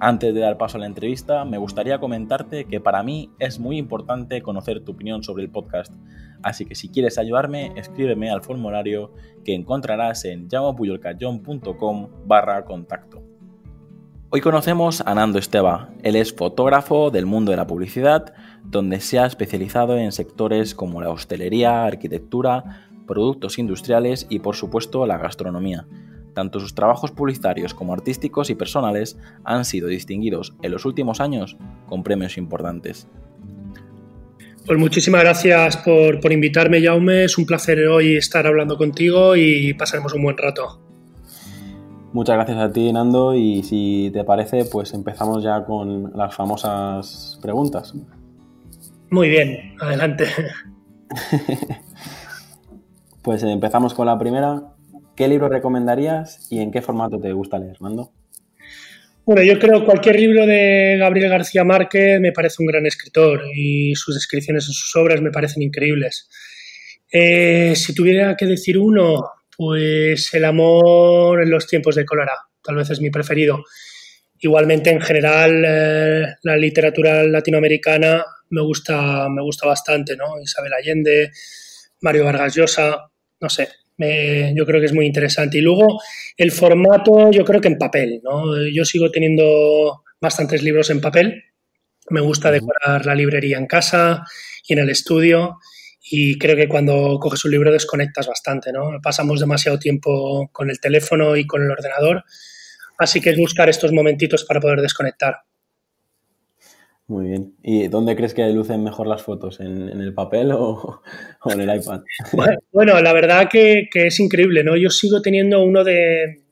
Antes de dar paso a la entrevista, me gustaría comentarte que para mí es muy importante conocer tu opinión sobre el podcast, así que si quieres ayudarme, escríbeme al formulario que encontrarás en llamapuyolcayón.com barra contacto. Hoy conocemos a Nando Esteba. Él es fotógrafo del mundo de la publicidad, donde se ha especializado en sectores como la hostelería, arquitectura, productos industriales y por supuesto la gastronomía. Tanto sus trabajos publicitarios como artísticos y personales han sido distinguidos en los últimos años con premios importantes. Pues muchísimas gracias por, por invitarme, Jaume. Es un placer hoy estar hablando contigo y pasaremos un buen rato. Muchas gracias a ti, Nando, y si te parece, pues empezamos ya con las famosas preguntas. Muy bien, adelante. pues empezamos con la primera. ¿Qué libro recomendarías y en qué formato te gusta leer, Nando? Bueno, yo creo que cualquier libro de Gabriel García Márquez me parece un gran escritor y sus descripciones en sus obras me parecen increíbles. Eh, si tuviera que decir uno, pues El amor en los tiempos de cólera, tal vez es mi preferido. Igualmente, en general, eh, la literatura latinoamericana me gusta, me gusta bastante, ¿no? Isabel Allende, Mario Vargas Llosa, no sé, yo creo que es muy interesante. Y luego el formato, yo creo que en papel, ¿no? Yo sigo teniendo bastantes libros en papel. Me gusta decorar la librería en casa y en el estudio. Y creo que cuando coges un libro desconectas bastante, ¿no? Pasamos demasiado tiempo con el teléfono y con el ordenador. Así que es buscar estos momentitos para poder desconectar. Muy bien. ¿Y dónde crees que lucen mejor las fotos? ¿En, el papel o, en el iPad? Bueno, la verdad que, es increíble, ¿no? Yo sigo teniendo uno de,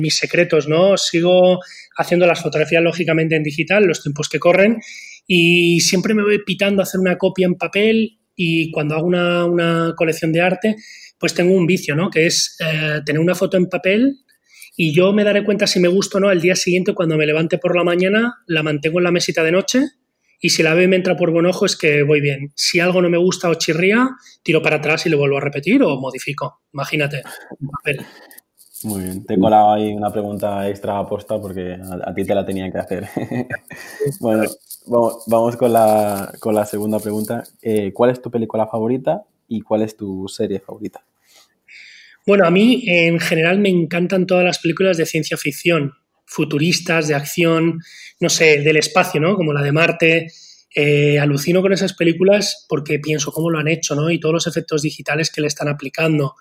mis secretos, ¿no? Sigo haciendo las fotografías lógicamente en digital, los tiempos que corren, y siempre me voy pitando a hacer una copia en papel y cuando hago una, colección de arte, pues tengo un vicio, ¿no? Que es eh, tener una foto en papel y yo me daré cuenta si me gusta o no el día siguiente cuando me levante por la mañana, la mantengo en la mesita de noche y si la y me entra por buen ojo es que voy bien. Si algo no me gusta o chirría, tiro para atrás y lo vuelvo a repetir o modifico. Imagínate. Muy bien, te he colado ahí una pregunta extra aposta porque a, ti te la tenía que hacer. bueno, vamos, con, la, con, la, segunda pregunta. Eh, ¿Cuál es tu película favorita y cuál es tu serie favorita? Bueno, a mí en general me encantan todas las películas de ciencia ficción, futuristas, de acción, no sé, del espacio, ¿no? Como la de Marte. Eh, alucino con esas películas porque pienso cómo lo han hecho, ¿no? Y todos los efectos digitales que le están aplicando.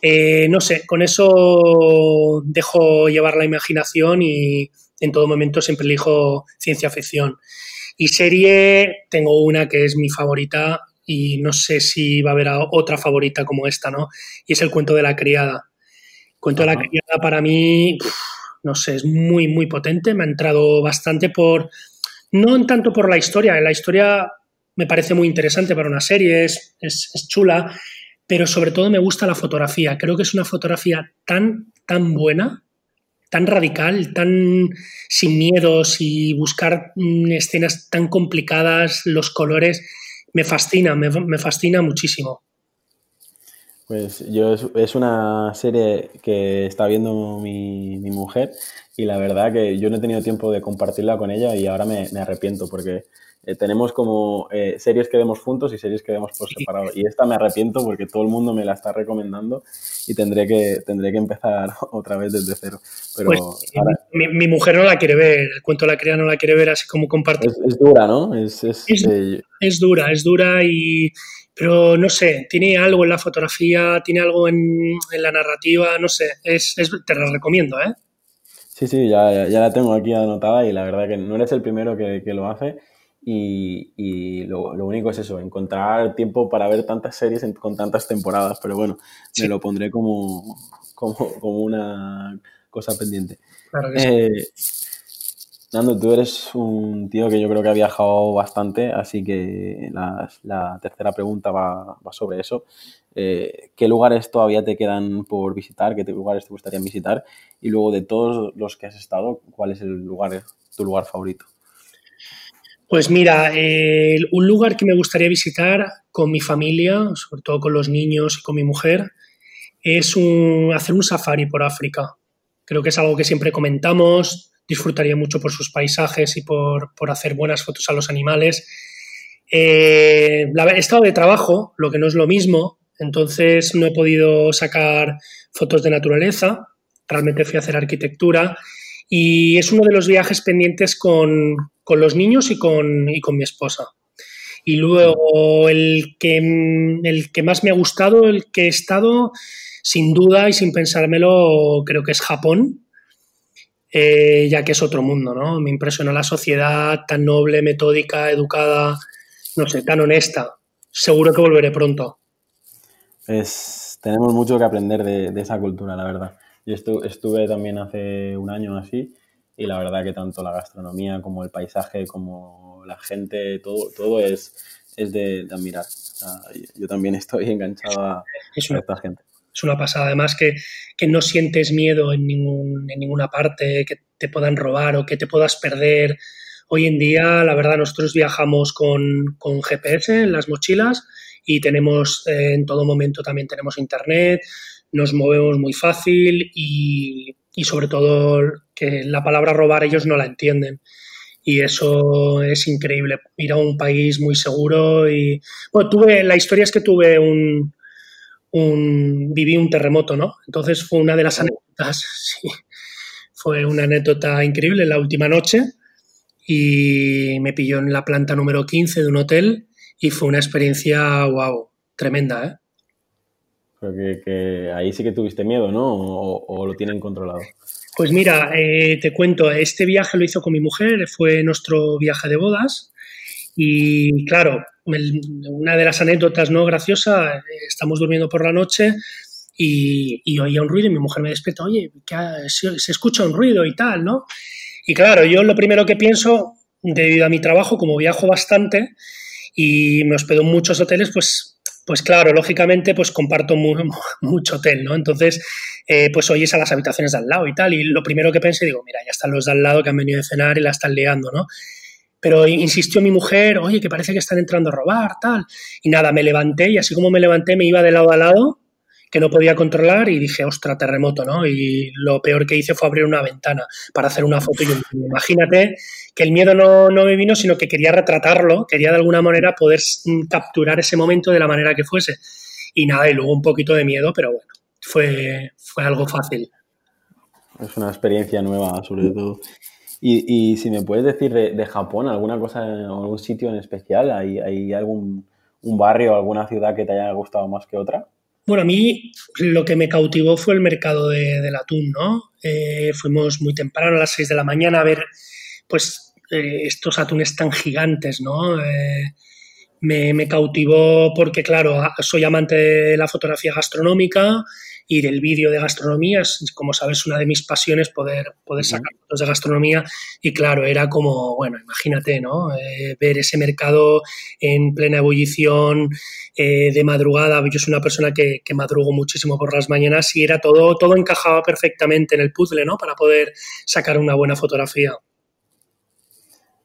Eh, no sé, con eso dejo llevar la imaginación y en todo momento siempre elijo ciencia ficción. Y serie, tengo una que es mi favorita y no sé si va a haber otra favorita como esta, ¿no? Y es el cuento de la criada. El cuento de la criada para mí, no sé, es muy, muy potente. Me ha entrado bastante por, no tanto por la historia, la historia me parece muy interesante para una serie, es, es, chula, pero sobre todo me gusta la fotografía. Creo que es una fotografía tan, tan buena, tan radical, tan sin miedos y buscar mm, escenas tan complicadas, los colores me fascina, me, fascina muchísimo. Pues yo es, una serie que está viendo mi, mujer y la verdad que yo no he tenido tiempo de compartirla con ella y ahora me, arrepiento porque eh, tenemos como eh, series que vemos juntos y series que vemos por separado y esta me arrepiento porque todo el mundo me la está recomendando y tendré que, tendré que empezar otra vez desde cero. Pero pues, mi, mujer no la quiere ver, el cuento de la cría no la quiere ver así como compartir. Es, dura, ¿no? Es, eh, es, dura, es dura y... Pero no sé, tiene algo en la fotografía, tiene algo en, la narrativa, no sé, es, te la recomiendo, ¿eh? Sí, sí, ya, ya, la tengo aquí anotada y la verdad que no eres el primero que, que lo hace y, lo, único es eso, encontrar tiempo para ver tantas series con tantas temporadas, pero bueno, me lo pondré como, como, como, una cosa pendiente. Claro que sí. Eh, Nando, tú eres un tío que yo creo que ha viajado bastante, así que la, tercera pregunta va, sobre eso. Eh, ¿Qué lugares todavía te quedan por visitar? ¿Qué lugares te gustaría visitar? Y luego de todos los que has estado, ¿cuál es el lugar, tu lugar favorito? Pues mira, un lugar que me gustaría visitar con mi familia, sobre todo con los niños y con mi mujer, es hacer un safari por África. Creo que es algo que siempre comentamos, disfrutaría mucho por sus paisajes y por, hacer buenas fotos a los animales. Eh, he estado de trabajo, lo que no es lo mismo, entonces no he podido sacar fotos de naturaleza, realmente fui a hacer arquitectura y es uno de los viajes pendientes con, los niños y con, y con mi esposa. Y luego el que, el que más me ha gustado, el que he estado, sin duda y sin pensármelo, creo que es Japón, eh, ya que es otro mundo, ¿no? Me impresiona la sociedad tan noble, metódica, educada, no sé, tan honesta. Seguro que volveré pronto. Es, tenemos mucho que aprender de, esa cultura, la verdad. Yo estuve también hace un año así y la verdad que tanto la gastronomía como el paisaje, como la gente, todo, todo es, es de, admirar. yo también estoy enganchado a, esta gente es una pasada. Además que, no sientes miedo en, ningún, en ninguna parte, que te puedan robar o que te puedas perder. Hoy en día, la verdad, nosotros viajamos con, GPS en las mochilas y tenemos eh, en todo momento también tenemos internet, nos movemos muy fácil y, y sobre todo que la palabra robar ellos no la entienden y eso es increíble. Ir a un país muy seguro y bueno, tuve la historia es que tuve un, un, viví un terremoto, ¿no? Entonces fue una de las anécdotas, sí, fue una anécdota increíble la última noche y me pilló en la planta número 15 de un hotel y fue una experiencia, wow, tremenda, ¿eh? Pero que, ahí sí que tuviste miedo, ¿no? ¿O, lo tienen controlado? Pues mira, eh, te cuento, este viaje lo hizo con mi mujer, fue nuestro viaje de bodas y claro, una de las anécdotas no graciosa, estamos durmiendo por la noche y, oía un ruido y mi mujer me despierta, oye, se, se, escucha un ruido y tal, ¿no? Y claro, yo lo primero que pienso, debido a mi trabajo, como viajo bastante y me hospedo en muchos hoteles, pues, pues claro, lógicamente, pues comparto mucho hotel, ¿no? Entonces, eh, pues oyes a las habitaciones de al lado y tal, y lo primero que pensé, digo, mira, ya están los de al lado que han venido a cenar y la están liando, ¿no? Pero insistió mi mujer, oye, que parece que están entrando a robar, tal. Y nada, me levanté y así como me levanté me iba de lado a lado, que no podía controlar y dije, ostra, terremoto, ¿no? Y lo peor que hice fue abrir una ventana para hacer una foto. Y imagínate que el miedo no, no me vino, sino que quería retratarlo, quería de alguna manera poder capturar ese momento de la manera que fuese. Y nada, y luego un poquito de miedo, pero bueno, fue, fue algo fácil. Es una experiencia nueva, sobre todo. Y, si me puedes decir de, Japón, alguna cosa, algún sitio en especial, ¿hay, hay algún un barrio o alguna ciudad que te haya gustado más que otra? Bueno, a mí lo que me cautivó fue el mercado del atún, ¿no? Eh, fuimos muy temprano, a las 6 de la mañana, a ver, pues, eh, estos atunes tan gigantes, ¿no? Eh, me, me, cautivó porque, claro, soy amante de la fotografía gastronómica y del vídeo de gastronomía. Como sabes, una de mis pasiones poder, poder sacar fotos de gastronomía. Y claro, era como, bueno, imagínate, ¿no? Eh, ver ese mercado en plena ebullición, eh, de madrugada. Yo soy una persona que, que, madrugo muchísimo por las mañanas y era todo, todo encajaba perfectamente en el puzzle, ¿no? Para poder sacar una buena fotografía.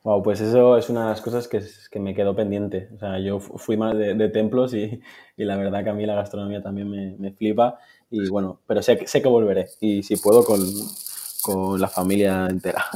Wow, pues eso es una de las cosas que, que me quedó pendiente. O sea, yo fui más de, templos y, y, la verdad que a mí la gastronomía también me, me flipa. Y bueno, pero sé, sé que volveré. Y si puedo, con, con la familia entera.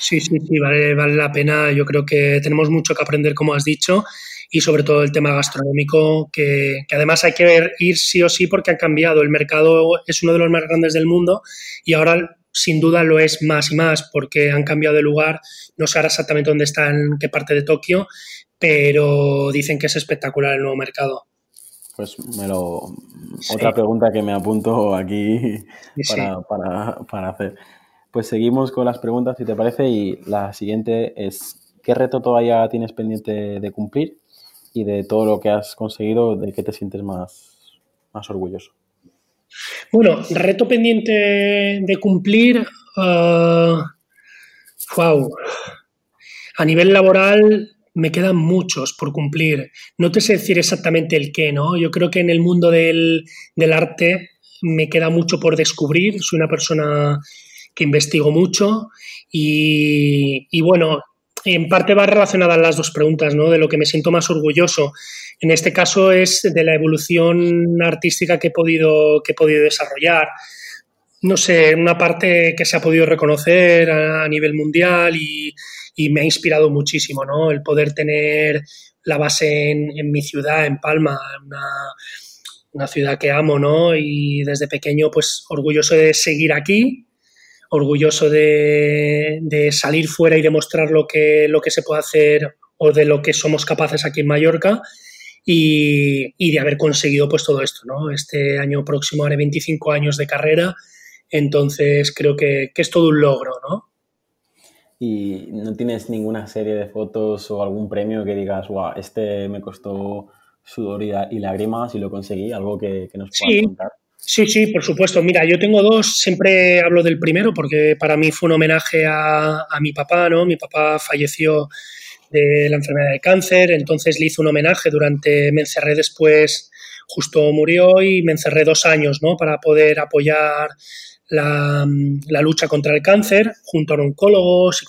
Sí, sí, sí, vale, vale la pena. Yo creo que tenemos mucho que aprender, como has dicho, y sobre todo el tema gastronómico, que, que, además hay que ir sí o sí porque ha cambiado. El mercado es uno de los más grandes del mundo y ahora sin duda lo es más y más porque han cambiado de lugar. No sé ahora exactamente dónde está, en qué parte de Tokio, pero dicen que es espectacular el nuevo mercado. Pues me lo. Otra pregunta que me apunto aquí para, hacer. Pues seguimos con las preguntas, si te parece, y la siguiente es: ¿qué reto todavía tienes pendiente de cumplir? Y de todo lo que has conseguido, ¿de qué te sientes más, más orgulloso? Bueno, reto pendiente de cumplir. Ah, Wow. A nivel laboral me quedan muchos por cumplir. No te sé decir exactamente el qué, ¿no? Yo creo que en el mundo del, del arte me queda mucho por descubrir. Soy una persona que investigo mucho y, y, bueno, en parte va relacionada las dos preguntas, ¿no? De lo que me siento más orgulloso. En este caso es de la evolución artística que he podido, que he podido desarrollar. No sé, una parte que se ha podido reconocer a, nivel mundial y, y, me ha inspirado muchísimo, ¿no? El poder tener la base en, en mi ciudad, en Palma, una, una ciudad que amo, ¿no? Y desde pequeño, pues orgulloso de seguir aquí, orgulloso de, salir fuera y demostrar lo que, lo que se puede hacer o de lo que somos capaces aquí en Mallorca y, de haber conseguido pues todo esto, ¿no? Este año próximo haré 25 años de carrera, entonces creo que, es todo un logro, ¿no? ¿Y no tienes ninguna serie de fotos o algún premio que digas, wow, este me costó sudor y, lágrimas y lo conseguí? Algo que, nos puedas contar. Sí, sí, por supuesto. Mira, yo tengo dos, siempre hablo del primero porque para mí fue un homenaje a, mi papá, ¿no? Mi papá falleció de la enfermedad de cáncer, entonces le hice un homenaje durante, me encerré después, justo murió y me encerré dos años, ¿no? Para poder apoyar la, lucha contra el cáncer junto a oncólogos,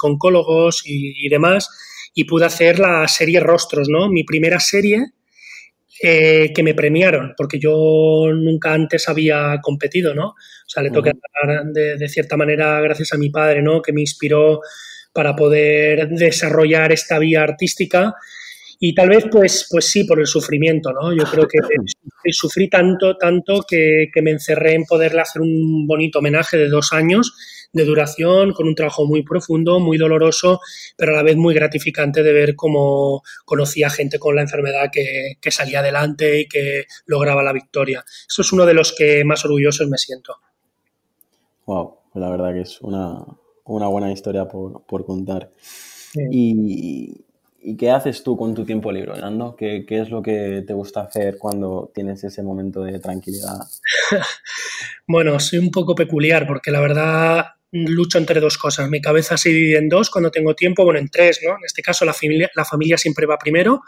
y y, y demás y pude hacer la serie Rostros, ¿no? Mi primera serie eh, que me premiaron, porque yo nunca antes había competido, ¿no? O sea, le toca de, de, cierta manera gracias a mi padre, ¿no? Que me inspiró para poder desarrollar esta vía artística y tal vez, pues, pues sí, por el sufrimiento, ¿no? Yo creo que sufrí tanto, tanto que, que me encerré en poderle hacer un bonito homenaje de dos años de duración, con un trabajo muy profundo, muy doloroso, pero a la vez muy gratificante de ver cómo conocía gente con la enfermedad que, salía adelante y que lograba la victoria. Eso es uno de los que más orgullosos me siento. Wow, la verdad que es una, buena historia por, contar. Y, qué haces tú con tu tiempo libre, Nando? ¿Qué, ¿Qué, es lo que te gusta hacer cuando tienes ese momento de tranquilidad? bueno, soy un poco peculiar porque la verdad lucho entre dos cosas. Mi cabeza se divide en dos cuando tengo tiempo, bueno, en tres, ¿no? En este caso la familia, la familia siempre va primero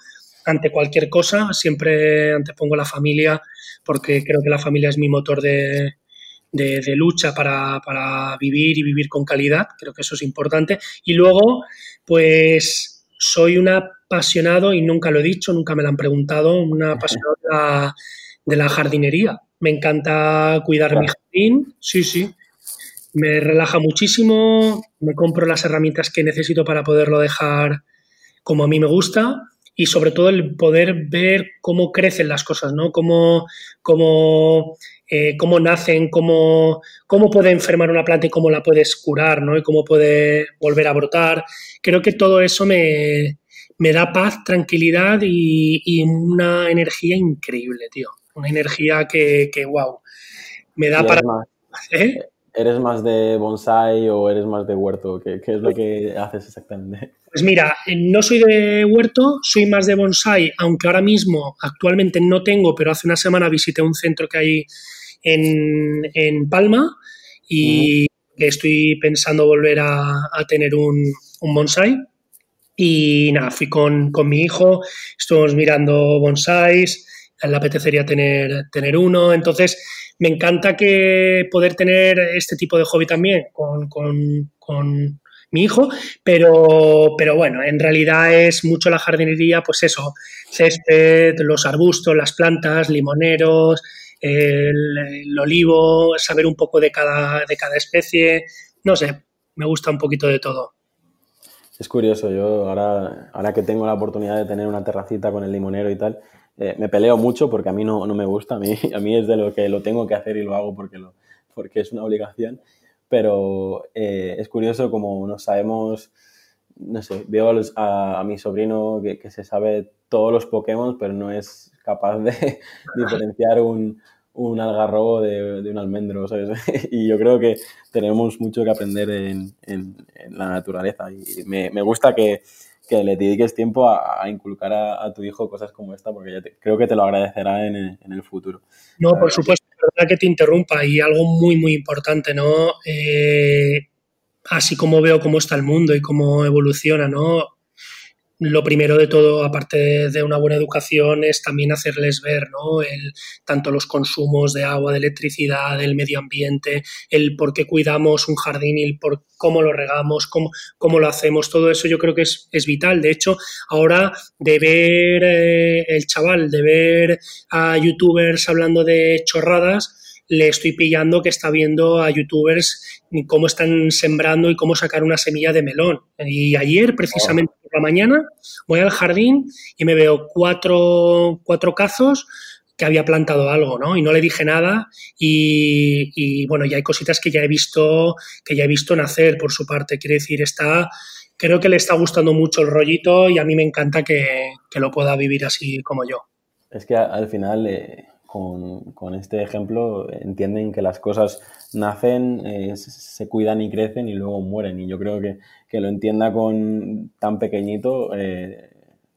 ante cualquier cosa, siempre antepongo la familia porque creo que la familia es mi motor de, de, lucha para, para, vivir y vivir con calidad, creo que eso es importante. Y luego, pues soy un apasionado, y nunca lo he dicho, nunca me lo han preguntado, un apasionado de la, de la jardinería. Me encanta cuidar mi jardín, sí, sí me relaja muchísimo, me compro las herramientas que necesito para poderlo dejar como a mí me gusta y sobre todo el poder ver cómo crecen las cosas, ¿no? Cómo, cómo, eh, cómo nacen, cómo, cómo puede enfermar una planta y cómo la puedes curar, ¿no? Y cómo puede volver a brotar. Creo que todo eso me, me da paz, tranquilidad y, una energía increíble, tío. Una energía que, que wow, me da para... ¿Eh? ¿Eres más de bonsai o eres más de huerto? ¿Qué, es lo que haces exactamente? Pues mira, eh, no soy de huerto, soy más de bonsai, aunque ahora mismo actualmente no tengo, pero hace una semana visité un centro que hay en, Palma y estoy pensando volver a, tener un, un, bonsai. Y nada, fui con, con mi hijo, estuvimos mirando bonsais, le apetecería tener, tener uno, entonces me encanta que poder tener este tipo de hobby también con, mi hijo, pero, pero bueno, en realidad es mucho la jardinería, pues eso, césped, los arbustos, las plantas, limoneros, el, olivo, saber un poco de cada, de cada especie, no sé, me gusta un poquito de todo. Es curioso, yo ahora, ahora que tengo la oportunidad de tener una terracita con el limonero y tal, eh, me peleo mucho porque a mí no, no, me gusta, a mí, a mí es de lo que lo tengo que hacer y lo hago porque, lo, porque es una obligación, pero eh, es curioso como no sabemos, no sé, veo a, a, mi sobrino que, que, se sabe todos los Pokémon, pero no es capaz de diferenciar un, un algarrobo de, de, un almendro, y yo creo que tenemos mucho que aprender en, en, en la naturaleza y me, me gusta que que le dediques tiempo a, inculcar a, tu hijo cosas como esta, porque ya creo que te lo agradecerá en, el futuro. No, por supuesto, verdad que te interrumpa y algo muy, muy importante, ¿no? Eh, así como veo cómo está el mundo y cómo evoluciona, ¿no? Lo primero de todo, aparte de una buena educación, es también hacerles ver ¿no? el, tanto los consumos de agua, de electricidad, del medio ambiente, el por qué cuidamos un jardín y el por cómo lo regamos, cómo, cómo lo hacemos. Todo eso yo creo que es, es vital. De hecho, ahora de ver eh, el chaval, de ver a youtubers hablando de chorradas, le estoy pillando que está viendo a youtubers cómo están sembrando y cómo sacar una semilla de melón. Y ayer, precisamente por la mañana, voy al jardín y me veo cuatro, cuatro cazos que había plantado algo, ¿no? Y no le dije nada y, bueno, ya hay cositas que ya he visto, que ya he visto nacer por su parte. Quiere decir, está, creo que le está gustando mucho el rollito y a mí me encanta que, lo pueda vivir así como yo. Es que al final eh, con, este ejemplo entienden que las cosas nacen, eh, se cuidan y crecen y luego mueren. Y yo creo que, que lo entienda con tan pequeñito eh,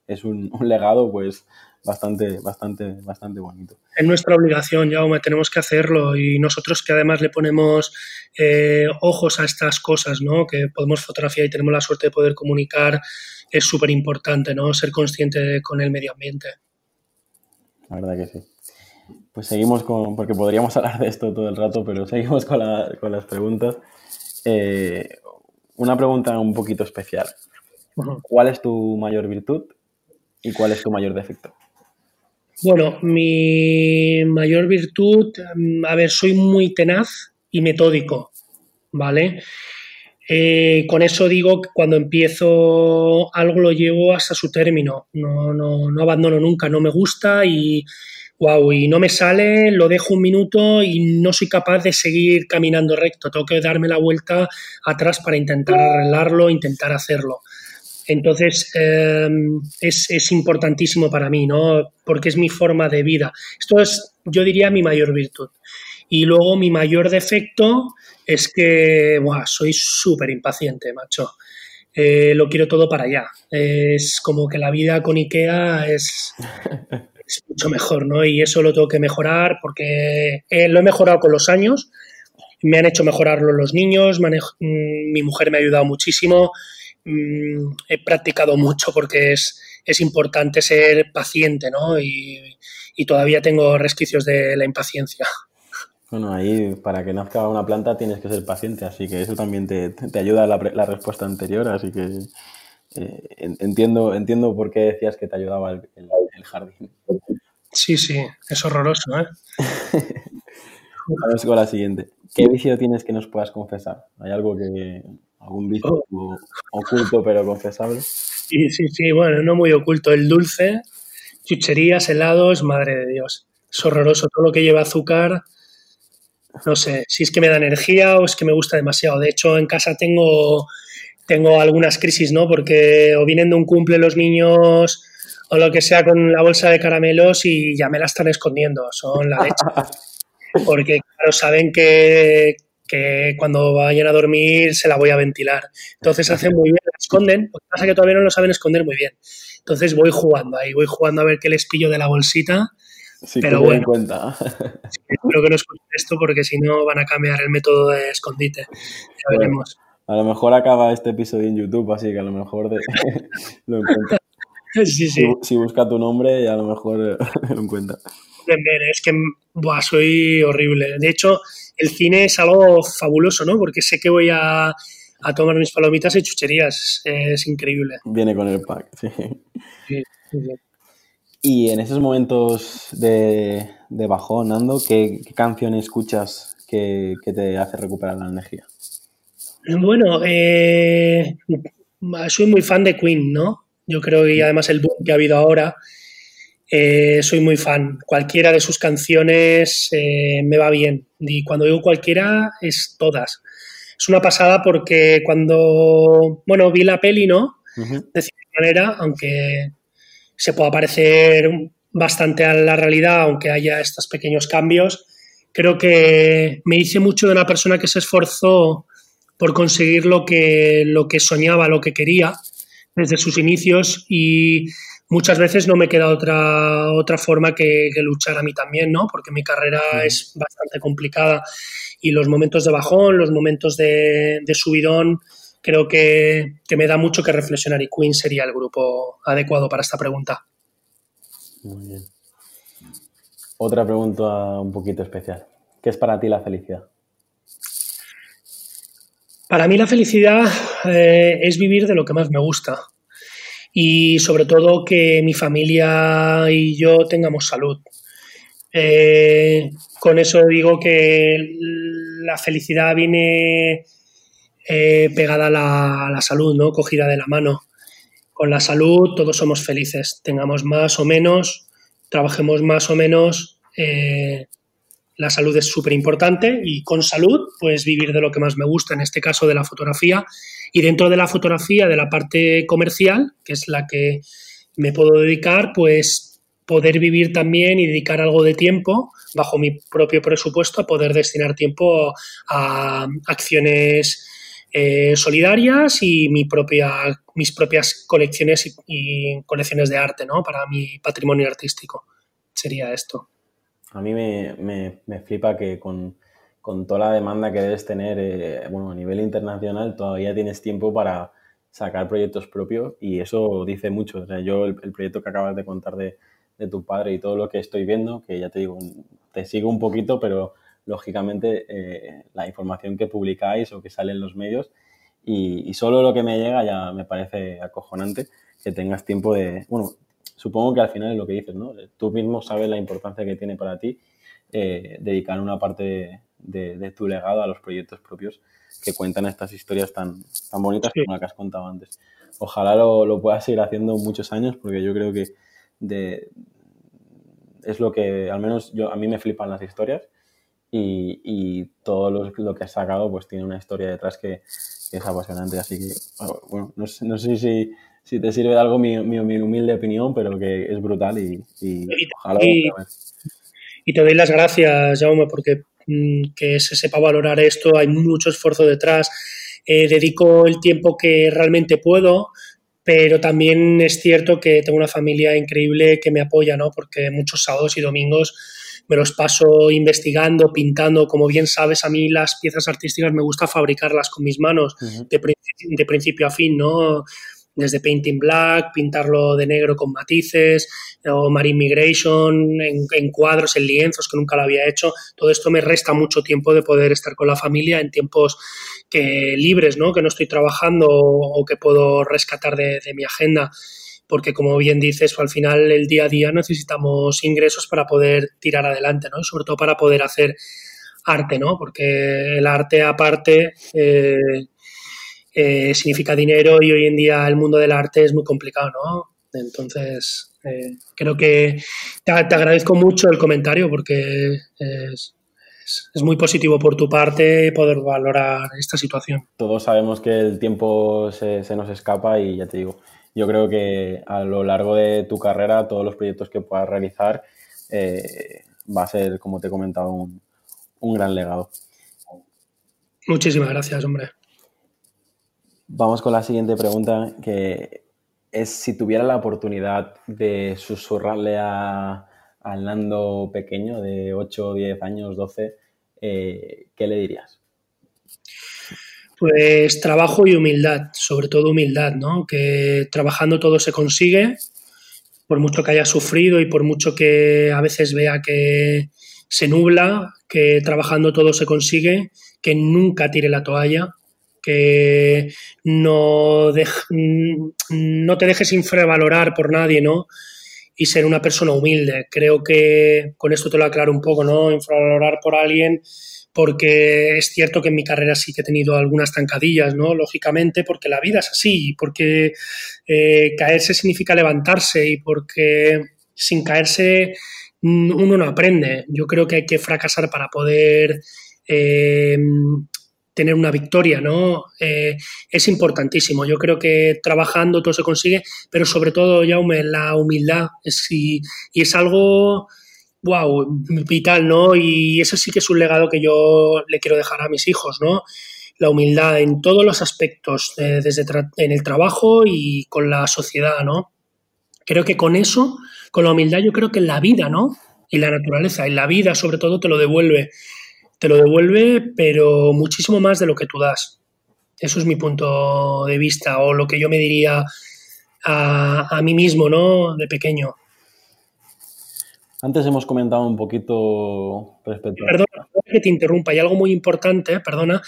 es un, legado pues bastante, bastante, bastante bonito. Es nuestra obligación, Jaume, tenemos que hacerlo y nosotros que además le ponemos eh, ojos a estas cosas, ¿no? que podemos fotografiar y tenemos la suerte de poder comunicar, es súper importante, ¿no? ser consciente con el medio ambiente. La verdad que sí. Pues seguimos con, porque podríamos hablar de esto todo el rato, pero seguimos con, las preguntas. Eh, una pregunta un poquito especial. ¿Cuál es tu mayor virtud y cuál es tu mayor defecto? Bueno, mi mayor virtud, mm, a ver, soy muy tenaz y metódico, ¿vale? Eh, con eso digo que cuando empiezo algo lo llevo hasta su término, no, no, no abandono nunca, no me gusta y, wow, y no me sale, lo dejo un minuto y no soy capaz de seguir caminando recto. Tengo que darme la vuelta atrás para intentar arreglarlo, intentar hacerlo. Entonces, em, es, importantísimo para mí, ¿no? Porque es mi forma de vida. Esto es, yo diría, mi mayor virtud. Y luego mi mayor defecto es que, soy súper impaciente, macho. Eh, lo quiero todo para allá. Es como que la vida con IKEA es, es mucho mejor, ¿no? Y eso lo tengo que mejorar porque eh, lo he mejorado con los años, me han hecho mejorarlo los niños, mm, mi mujer me ha ayudado muchísimo, mm, he practicado mucho porque es, es importante ser paciente, ¿no? Y, todavía tengo resquicios de la impaciencia. Bueno, ahí para que nazca una planta tienes que ser paciente, así que eso también te, ayuda a la, la, respuesta anterior, así que eh, entiendo, entiendo por qué decías que te ayudaba el, jardín. Sí, sí, es horroroso, ¿eh? Vamos con la siguiente. ¿Qué vicio tienes que nos puedas confesar? ¿Hay algo que, algún vicio oh. oculto pero confesable? Sí, sí, sí, bueno, no muy oculto. El dulce, chucherías, helados, madre de Dios. Es horroroso. Todo lo que lleva azúcar, no sé si es que me da energía o es que me gusta demasiado. De hecho, en casa tengo tengo algunas crisis, ¿no? Porque o vienen de un cumple los niños o lo que sea con la bolsa de caramelos y ya me la están escondiendo, son la leche. Porque, claro, saben que, cuando vayan a dormir se la voy a ventilar. Entonces hacen muy bien, la esconden. Lo que pasa es que todavía no lo saben esconder muy bien. Entonces voy jugando ahí, voy jugando a ver qué les pillo de la bolsita. Sí, pero bueno, en cuenta. espero que no escuchen esto porque si no van a cambiar el método de escondite. Ya veremos. A lo mejor acaba este episodio en YouTube, así que a lo mejor lo encuentra. Sí, sí. Si, busca tu nombre, y a lo mejor lo encuentra. Es que buah, soy horrible. De hecho, el cine es algo fabuloso, ¿no? Porque sé que voy a, a tomar mis palomitas y chucherías. Es increíble. Viene con el pack, sí. Y en esos momentos de, de bajón, Nando, ¿qué, canción escuchas que, que te hace recuperar la energía? Bueno, eh, soy muy fan de Queen, ¿no? Yo creo que además el boom que ha habido ahora, eh, soy muy fan. Cualquiera de sus canciones eh, me va bien. Y cuando digo cualquiera, es todas. Es una pasada porque cuando, bueno, vi la peli, ¿no? De cierta manera, aunque se pueda parecer bastante a la realidad, aunque haya estos pequeños cambios, creo que me hice mucho de una persona que se esforzó por conseguir lo que, lo que soñaba, lo que quería desde sus inicios y muchas veces no me queda otra, otra forma que, luchar a mí también, ¿no? Porque mi carrera es bastante complicada y los momentos de bajón, los momentos de, subidón, creo que, me da mucho que reflexionar y Queen sería el grupo adecuado para esta pregunta. Muy bien. Otra pregunta un poquito especial. ¿Qué es para ti la felicidad? Para mí la felicidad eh, es vivir de lo que más me gusta y sobre todo que mi familia y yo tengamos salud. Eh, con eso digo que la felicidad viene eh, pegada a la, salud, ¿no? Cogida de la mano. Con la salud todos somos felices, tengamos más o menos, trabajemos más o menos, la salud es súper importante y con salud, pues vivir de lo que más me gusta, en este caso de la fotografía. Y dentro de la fotografía, de la parte comercial, que es la que me puedo dedicar, pues poder vivir también y dedicar algo de tiempo bajo mi propio presupuesto a poder destinar tiempo a acciones eh, solidarias y mi propia, mis propias colecciones y, y colecciones de arte, ¿no? Para mi patrimonio artístico. Sería esto. A mí me, me, flipa que con, con, toda la demanda que debes tener, eh, bueno, a nivel internacional, todavía tienes tiempo para sacar proyectos propios y eso dice mucho. O sea, yo el, proyecto que acabas de contar de, de, tu padre y todo lo que estoy viendo, que ya te digo, te sigo un poquito, pero lógicamente eh, la información que publicáis o que sale en los medios y, y, solo lo que me llega ya me parece acojonante que tengas tiempo de, bueno, supongo que al final es lo que dices, ¿no? Tú mismo sabes la importancia que tiene para ti eh, dedicar una parte de, tu legado a los proyectos propios que cuentan estas historias tan, tan bonitas como la que has contado antes. Ojalá lo, puedas seguir haciendo muchos años porque yo creo que de, es lo que, al menos yo, a mí me flipan las historias y, todo lo, que has sacado pues tiene una historia detrás que, es apasionante. Así que, bueno, no, no sé si si te sirve de algo mi, mi, humilde opinión, pero que es brutal y, y, ojalá. Y, te doy las gracias, Jaume, porque mm, que se sepa valorar esto, hay mucho esfuerzo detrás. Eh, dedico el tiempo que realmente puedo, pero también es cierto que tengo una familia increíble que me apoya, ¿no? Porque muchos sábados y domingos me los paso investigando, pintando. Como bien sabes, a mí las piezas artísticas me gusta fabricarlas con mis manos, de, de, principio a fin, ¿no? Desde Painting Black, pintarlo de negro con matices, o Marine Migration, en, cuadros, en lienzos, que nunca lo había hecho. Todo esto me resta mucho tiempo de poder estar con la familia en tiempos que, libres, ¿no? que no estoy trabajando o, que puedo rescatar de, mi agenda porque como bien dices, al final el día a día necesitamos ingresos para poder tirar adelante, ¿no? Y sobre todo para poder hacer arte, ¿no? Porque el arte aparte eh, eh, significa dinero y hoy en día el mundo del arte es muy complicado, ¿no? Entonces, eh, creo que te, agradezco mucho el comentario porque es, muy positivo por tu parte poder valorar esta situación. Todos sabemos que el tiempo se, nos escapa y ya te digo, yo creo que a lo largo de tu carrera, todos los proyectos que puedas realizar, eh, va a ser, como te he comentado, un gran legado. Muchísimas gracias, hombre. Vamos con la siguiente pregunta, que es si tuviera la oportunidad de susurrarle a, al Nando pequeño de 8, 10 años, 12, eh, ¿qué le dirías? Pues trabajo y humildad, sobre todo humildad, ¿no? Que trabajando todo se consigue, por mucho que haya sufrido y por mucho que a veces vea que se nubla, que trabajando todo se consigue, que nunca tire la toalla, que no, no te dejes infravalorar por nadie, ¿no? Y ser una persona humilde. Creo que con esto te lo aclaro un poco, ¿no? Infravalorar por alguien, porque es cierto que en mi carrera sí que he tenido algunas tancadillas, ¿no? Lógicamente, porque la vida es así, porque eh, caerse significa levantarse y porque sin caerse uno no aprende. Yo creo que hay que fracasar para poder eh, tener una victoria, ¿no? Eh, es importantísimo. Yo creo que trabajando todo se consigue, pero sobre todo, Jaume, la humildad es, y, es algo, wow, vital, ¿no? Y eso sí que es un legado que yo le quiero dejar a mis hijos, ¿no? La humildad en todos los aspectos, eh, desde en el trabajo y con la sociedad, ¿no? Creo que con eso, con la humildad, yo creo que la vida, ¿no? Y la naturaleza, y la vida sobre todo te lo devuelve. Te lo devuelve, pero muchísimo más de lo que tú das. Eso es mi punto de vista, o lo que yo me diría a, a mí mismo, ¿no? De pequeño. Antes hemos comentado un poquito respecto. Perdona que te interrumpa, hay algo muy importante, perdona,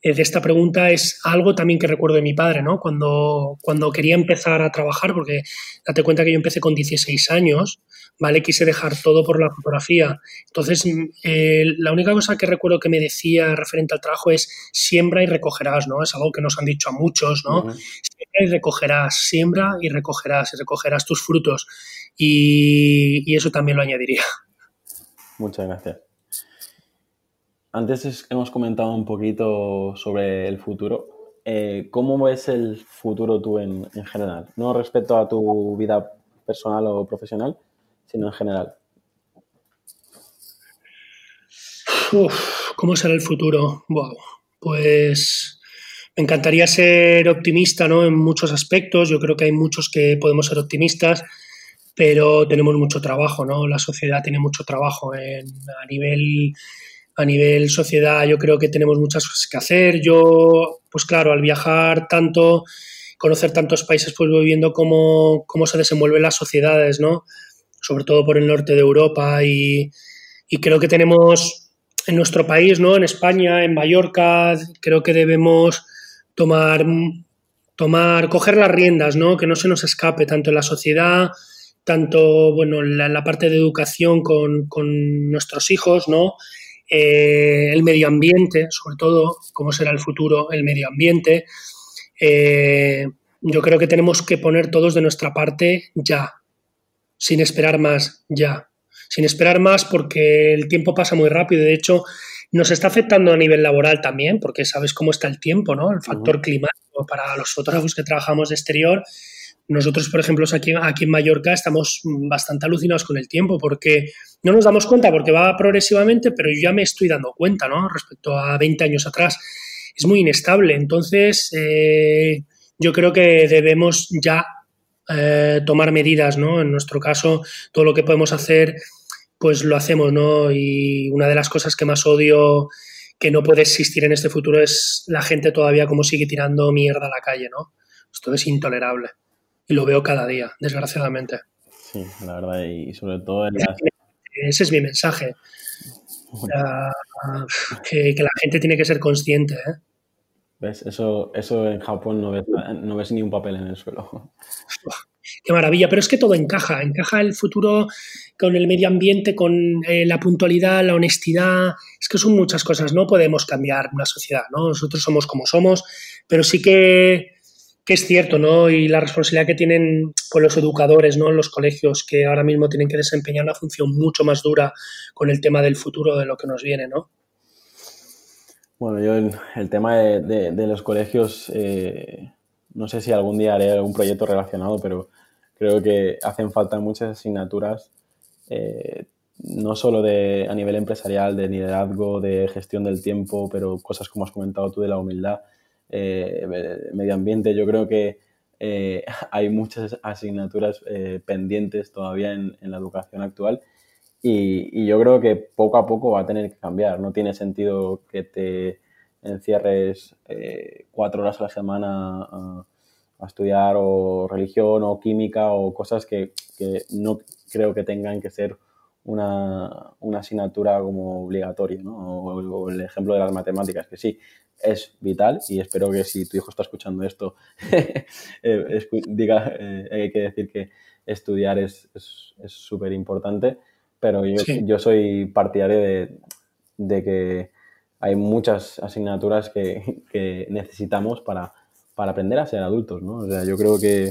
eh, de esta pregunta es algo también que recuerdo de mi padre, ¿no? Cuando, cuando quería empezar a trabajar, porque date cuenta que yo empecé con 16 años, ¿vale? Quise dejar todo por la fotografía. Entonces, mm, eh, la única cosa que recuerdo que me decía referente al trabajo es siembra y recogerás, ¿no? Es algo que nos han dicho a muchos, ¿no? Siembra y recogerás, siembra y recogerás, y recogerás tus frutos y, eso también lo añadiría. Muchas gracias. Antes hemos comentado un poquito sobre el futuro. Eh, ¿Cómo ves el futuro tú en, general? No respecto a tu vida personal o profesional, sino en general. ¿Cómo será el futuro? Wow. Pues me encantaría ser optimista ¿no? en muchos aspectos. Yo creo que hay muchos que podemos ser optimistas pero tenemos mucho trabajo, ¿no? La sociedad tiene mucho trabajo a nivel a nivel sociedad yo creo que tenemos muchas cosas que hacer. Yo, pues claro, al viajar tanto, conocer tantos países, pues voy viendo cómo, cómo se desenvuelven las sociedades, ¿no? Sobre todo por el norte de Europa y, y creo que tenemos en nuestro país, ¿no? En España, en Mallorca, creo que debemos tomar, tomar, coger las riendas, ¿no? Que no se nos escape tanto en la sociedad tanto bueno, la, la parte de educación con, con nuestros hijos, ¿no? Eh, el medio ambiente, sobre todo, cómo será el futuro, el medio ambiente. Eh, yo creo que tenemos que poner todos de nuestra parte ya, sin esperar más, ya. Sin esperar más porque el tiempo pasa muy rápido. De hecho, nos está afectando a nivel laboral también, porque sabes cómo está el tiempo, ¿no? El factor climático para los fotógrafos que trabajamos de exterior nosotros, por ejemplo, aquí, en Mallorca estamos bastante alucinados con el tiempo porque no nos damos cuenta porque va progresivamente, pero yo ya me estoy dando cuenta, ¿no? Respecto a 20 años atrás. Es muy inestable. Entonces, eh, yo creo que debemos ya eh, tomar medidas, ¿no? En nuestro caso, todo lo que podemos hacer, pues lo hacemos, ¿no? Y una de las cosas que más odio que no puede existir en este futuro es la gente todavía como sigue tirando mierda a la calle, ¿no? Esto es intolerable y lo veo cada día, desgraciadamente. Sí, la verdad, y sobre todo en Ese es mi mensaje. que, la gente tiene que ser consciente. ¿eh? ¿Ves? Eso, eso en Japón no ves, no ves ni un papel en el suelo. Qué maravilla, pero es que todo encaja, encaja el futuro con el medio ambiente, con eh, la puntualidad, la honestidad, es que son muchas cosas, no podemos cambiar una sociedad, ¿no? Nosotros somos como somos, pero sí que que es cierto, ¿no? Y la responsabilidad que tienen con los educadores, ¿no? En los colegios, que ahora mismo tienen que desempeñar una función mucho más dura con el tema del futuro de lo que nos viene, ¿no? Bueno, yo el, tema de, los colegios, eh, no sé si algún día haré algún proyecto relacionado, pero creo que hacen falta muchas asignaturas, eh, no solo de, a nivel empresarial, de liderazgo, de gestión del tiempo, pero cosas como has comentado tú de la humildad eh, medio ambiente, yo creo que eh, hay muchas asignaturas eh, pendientes todavía en, la educación actual y, yo creo que poco a poco va a tener que cambiar. No tiene sentido que te encierres cuatro horas a la semana a, estudiar o religión o química o cosas que, no creo que tengan que ser una, asignatura como obligatoria, ¿no? o, el ejemplo de las matemáticas, que sí, es vital y espero que si tu hijo está escuchando esto, eh, diga, eh, hay que decir que estudiar es súper importante, pero yo, yo, soy partidario de, de, que hay muchas asignaturas que, que necesitamos para, para, aprender a ser adultos, ¿no? O sea, yo creo que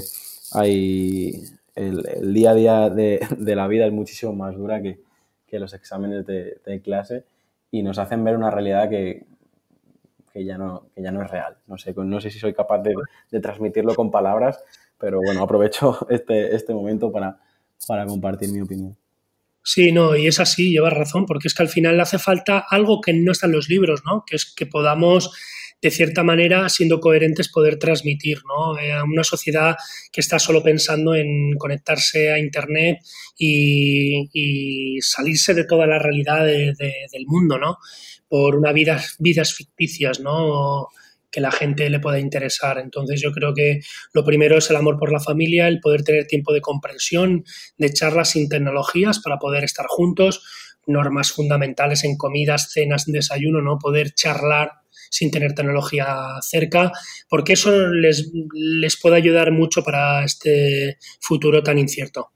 hay el, día a día de, de, la vida es muchísimo más dura que, que los exámenes de, de clase y nos hacen ver una realidad que, que ya no, que ya no es real. No sé, no sé si soy capaz de, transmitirlo con palabras, pero bueno, aprovecho este, este momento para, para compartir mi opinión. Sí, no, y es así, llevas razón, porque es que al final hace falta algo que no está en los libros, ¿no? Que es que podamos de cierta manera, siendo coherentes, poder transmitir ¿no? Eh, a una sociedad que está solo pensando en conectarse a Internet y, salirse de toda la realidad del mundo, ¿no? por una vida, vidas ficticias, ¿no? que la gente le pueda interesar. Entonces yo creo que lo primero es el amor por la familia, el poder tener tiempo de comprensión, de charlas sin tecnologías para poder estar juntos, normas fundamentales en comidas, cenas, desayuno, ¿no? Poder charlar sin tener tecnología cerca, porque eso les, les puede ayudar mucho para este futuro tan incierto.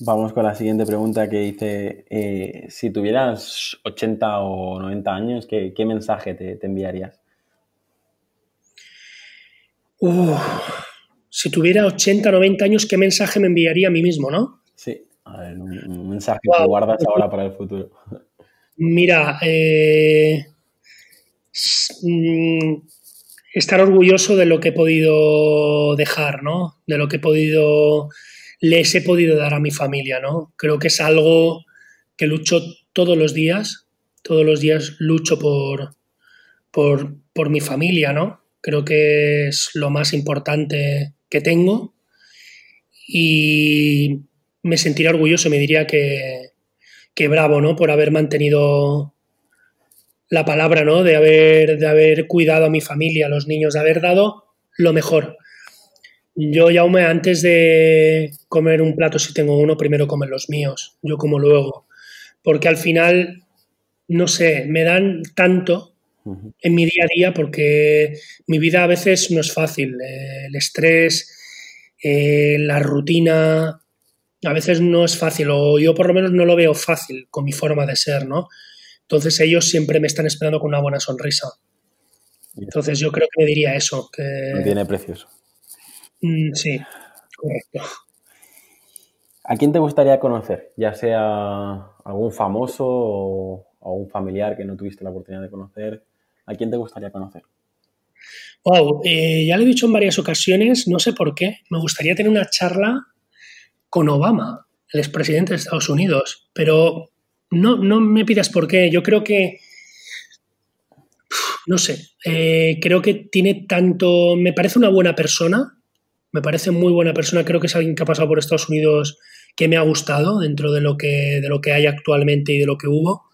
Vamos con la siguiente pregunta que dice, eh, si tuvieras 80 o 90 años, ¿qué, mensaje te, enviarías? si tuviera 80 o 90 años, ¿qué mensaje me enviaría a mí mismo, no? Sí, a ver, un, mensaje que guardas ahora para el futuro. Mira, eh, mm, estar orgulloso de lo que he podido dejar, ¿no? De lo que he podido les he podido dar a mi familia, ¿no? Creo que es algo que lucho todos los días, todos los días lucho por, por, mi familia, ¿no? Creo que es lo más importante que tengo y me sentiría orgulloso, me diría que, que bravo, ¿no? Por haber mantenido la palabra, ¿no? De haber, de haber cuidado a mi familia, a los niños, de haber dado lo mejor. Yo, Jaume, antes de comer un plato, si tengo uno, primero comen los míos. Yo como luego. Porque al final, no sé, me dan tanto en mi día a día porque mi vida a veces no es fácil. Eh, el estrés, eh, la rutina, a veces no es fácil, o yo por lo menos no lo veo fácil con mi forma de ser, ¿no? Entonces ellos siempre me están esperando con una buena sonrisa. Entonces yo creo que me diría eso. Que... No tiene precios. Mm, sí, correcto. ¿A quién te gustaría conocer? Ya sea algún famoso o algún familiar que no tuviste la oportunidad de conocer. ¿A quién te gustaría conocer? Wow, eh, ya lo he dicho en varias ocasiones, no sé por qué. Me gustaría tener una charla con Obama, el expresidente de Estados Unidos, pero no, no me pidas por qué. Yo creo que no sé, eh, creo que tiene tanto, me parece una buena persona, me parece muy buena persona, creo que es alguien que ha pasado por Estados Unidos que me ha gustado dentro de lo que, de lo que hay actualmente y de lo que hubo.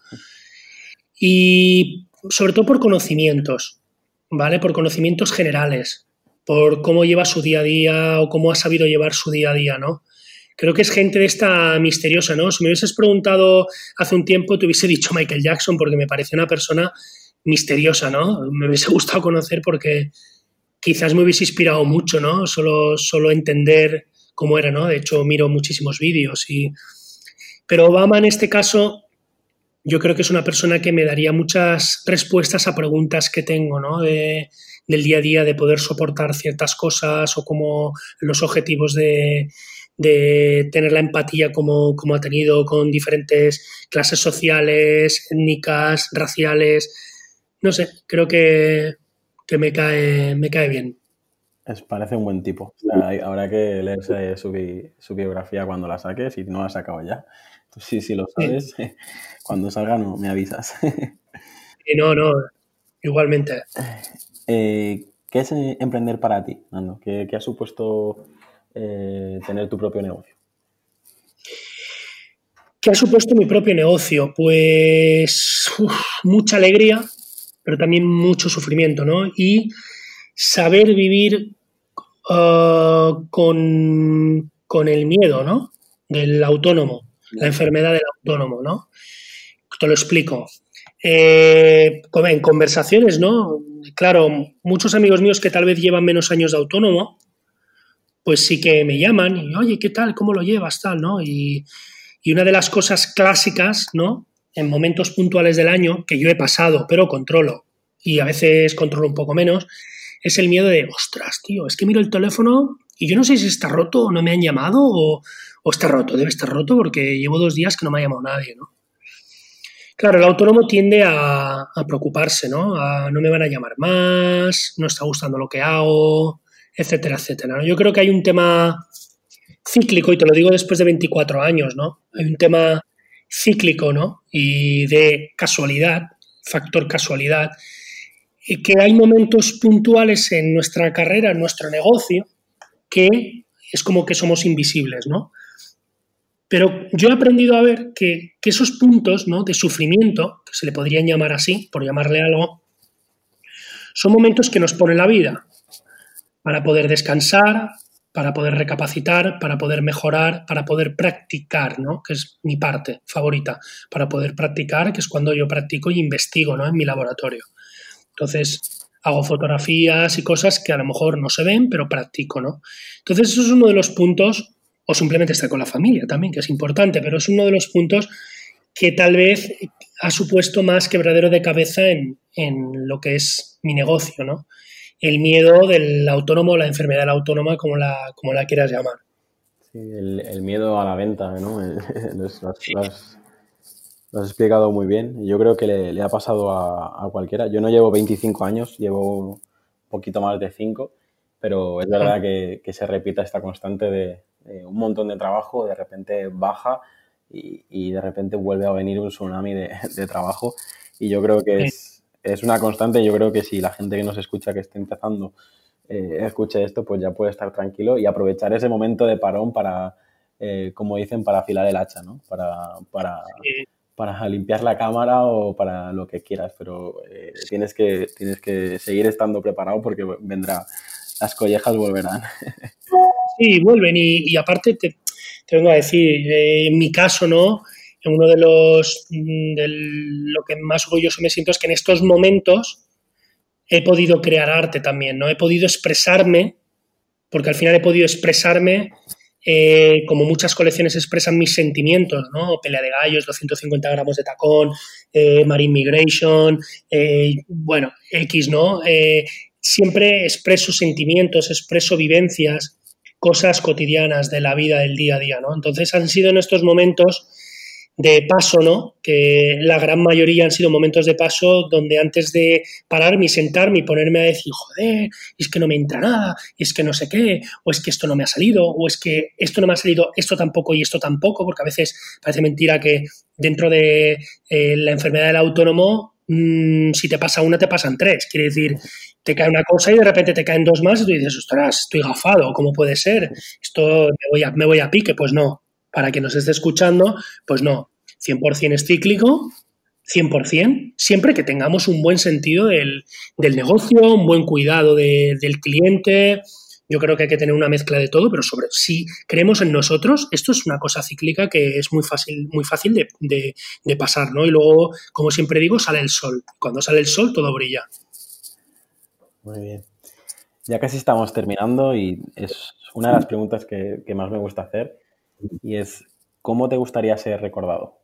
Y sobre todo por conocimientos, ¿vale? Por conocimientos generales, por cómo lleva su día a día o cómo ha sabido llevar su día a día, ¿no? Creo que es gente de esta misteriosa, ¿no? Si me hubieses preguntado hace un tiempo, te hubiese dicho Michael Jackson porque me parece una persona misteriosa, ¿no? Me hubiese gustado conocer porque quizás me hubiese inspirado mucho, ¿no? Solo, solo entender cómo era, ¿no? De hecho, miro muchísimos vídeos y... Pero Obama en este caso, yo creo que es una persona que me daría muchas respuestas a preguntas que tengo, ¿no? De, del día a día, de poder soportar ciertas cosas o como los objetivos de, de tener la empatía como, como, ha tenido con diferentes clases sociales, étnicas, raciales. No sé, creo que, que me cae, me cae bien. Es, parece un buen tipo. habrá que leerse su, su, biografía cuando la saques y no la has sacado ya. sí, si lo sabes, cuando salga no, me avisas. no, no, igualmente. Eh, ¿Qué es emprender para ti, Nando? ¿Qué, ha supuesto eh, tener tu propio negocio? ¿Qué ha supuesto mi propio negocio? Pues mucha alegría, pero también mucho sufrimiento, ¿no? Y saber vivir uh, con, el miedo, ¿no? Del autónomo, la enfermedad del autónomo, ¿no? Te lo explico. Eh, en conversaciones, ¿no? Claro, muchos amigos míos que tal vez llevan menos años de autónomo, pues sí que me llaman y, oye, ¿qué tal? ¿Cómo lo llevas? Tal, ¿no? Y, y una de las cosas clásicas, ¿no? en momentos puntuales del año, que yo he pasado, pero controlo, y a veces controlo un poco menos, es el miedo de, ostras, tío, es que miro el teléfono y yo no sé si está roto o no me han llamado o, está roto, debe estar roto porque llevo dos días que no me ha llamado nadie, ¿no? Claro, el autónomo tiende a, preocuparse, ¿no? No me van a llamar más, no está gustando lo que hago, etcétera, etcétera. Yo creo que hay un tema cíclico, y te lo digo después de 24 años, ¿no? Hay un tema cíclico, ¿no? Y de casualidad, factor casualidad, que hay momentos puntuales en nuestra carrera, en nuestro negocio, que es como que somos invisibles, ¿no? Pero yo he aprendido a ver que, esos puntos ¿no? de sufrimiento, que se le podrían llamar así, por llamarle algo, son momentos que nos pone la vida para poder descansar, para poder recapacitar, para poder mejorar, para poder practicar, ¿no? que es mi parte favorita, para poder practicar, que es cuando yo practico y investigo ¿no? en mi laboratorio. Entonces, hago fotografías y cosas que a lo mejor no se ven, pero practico, ¿no? Entonces, eso es uno de los puntos o simplemente estar con la familia también, que es importante, pero es uno de los puntos que tal vez ha supuesto más quebradero de cabeza en, lo que es mi negocio, ¿no? El miedo del autónomo, la enfermedad del autónoma, como la, como la quieras llamar. Sí, el, miedo a la venta, ¿no? lo, has, explicado muy bien. Yo creo que le, ha pasado a, cualquiera. Yo no llevo 25 años, llevo un poquito más de 5, pero es verdad que, que se repita esta constante de, eh, un montón de trabajo, de repente baja y, de repente vuelve a venir un tsunami de, trabajo. Y yo creo que es, es, una constante. Yo creo que si la gente que nos escucha, que esté empezando, eh, escuche esto, pues ya puede estar tranquilo y aprovechar ese momento de parón para, eh, como dicen, para afilar el hacha, ¿no? Para, para, para limpiar la cámara o para lo que quieras, pero tienes, que, tienes que seguir estando preparado porque vendrá, las collejas volverán. Sí, vuelven y, aparte te, vengo a decir, eh, en mi caso, ¿no? Uno de los, mm, de lo que más orgulloso me siento es que en estos momentos he podido crear arte también, ¿no? He podido expresarme, porque al final he podido expresarme eh, como muchas colecciones expresan mis sentimientos, ¿no? Pelea de gallos, 250 gramos de tacón, eh, Marine Migration, bueno, X, ¿no? siempre expreso sentimientos, expreso vivencias cosas cotidianas de la vida del día a día, ¿no? Entonces han sido en estos momentos de paso, ¿no? Que la gran mayoría han sido momentos de paso donde antes de pararme y sentarme y ponerme a decir, joder, es que no me entra nada, es que no sé qué, o es que esto no me ha salido, o es que esto no me ha salido, esto tampoco y esto tampoco, porque a veces parece mentira que dentro de eh, la enfermedad del autónomo, mm, si te pasa una, te pasan tres. Quiere decir te cae una cosa y de repente te caen dos más y tú dices, ostras, estoy gafado, ¿cómo puede ser? Esto me voy a, me voy a pique, pues no. Para quien nos esté escuchando, pues no. 100% es cíclico, 100%, siempre que tengamos un buen sentido del, negocio, un buen cuidado del cliente. Yo creo que hay que tener una mezcla de todo, pero sobre si creemos en nosotros, esto es una cosa cíclica que es muy fácil, muy fácil de, de pasar, ¿no? Y luego, como siempre digo, sale el sol. Cuando sale el sol, todo brilla. Muy bien. Ya casi estamos terminando y es una de las preguntas que, más me gusta hacer y es, ¿cómo te gustaría ser recordado?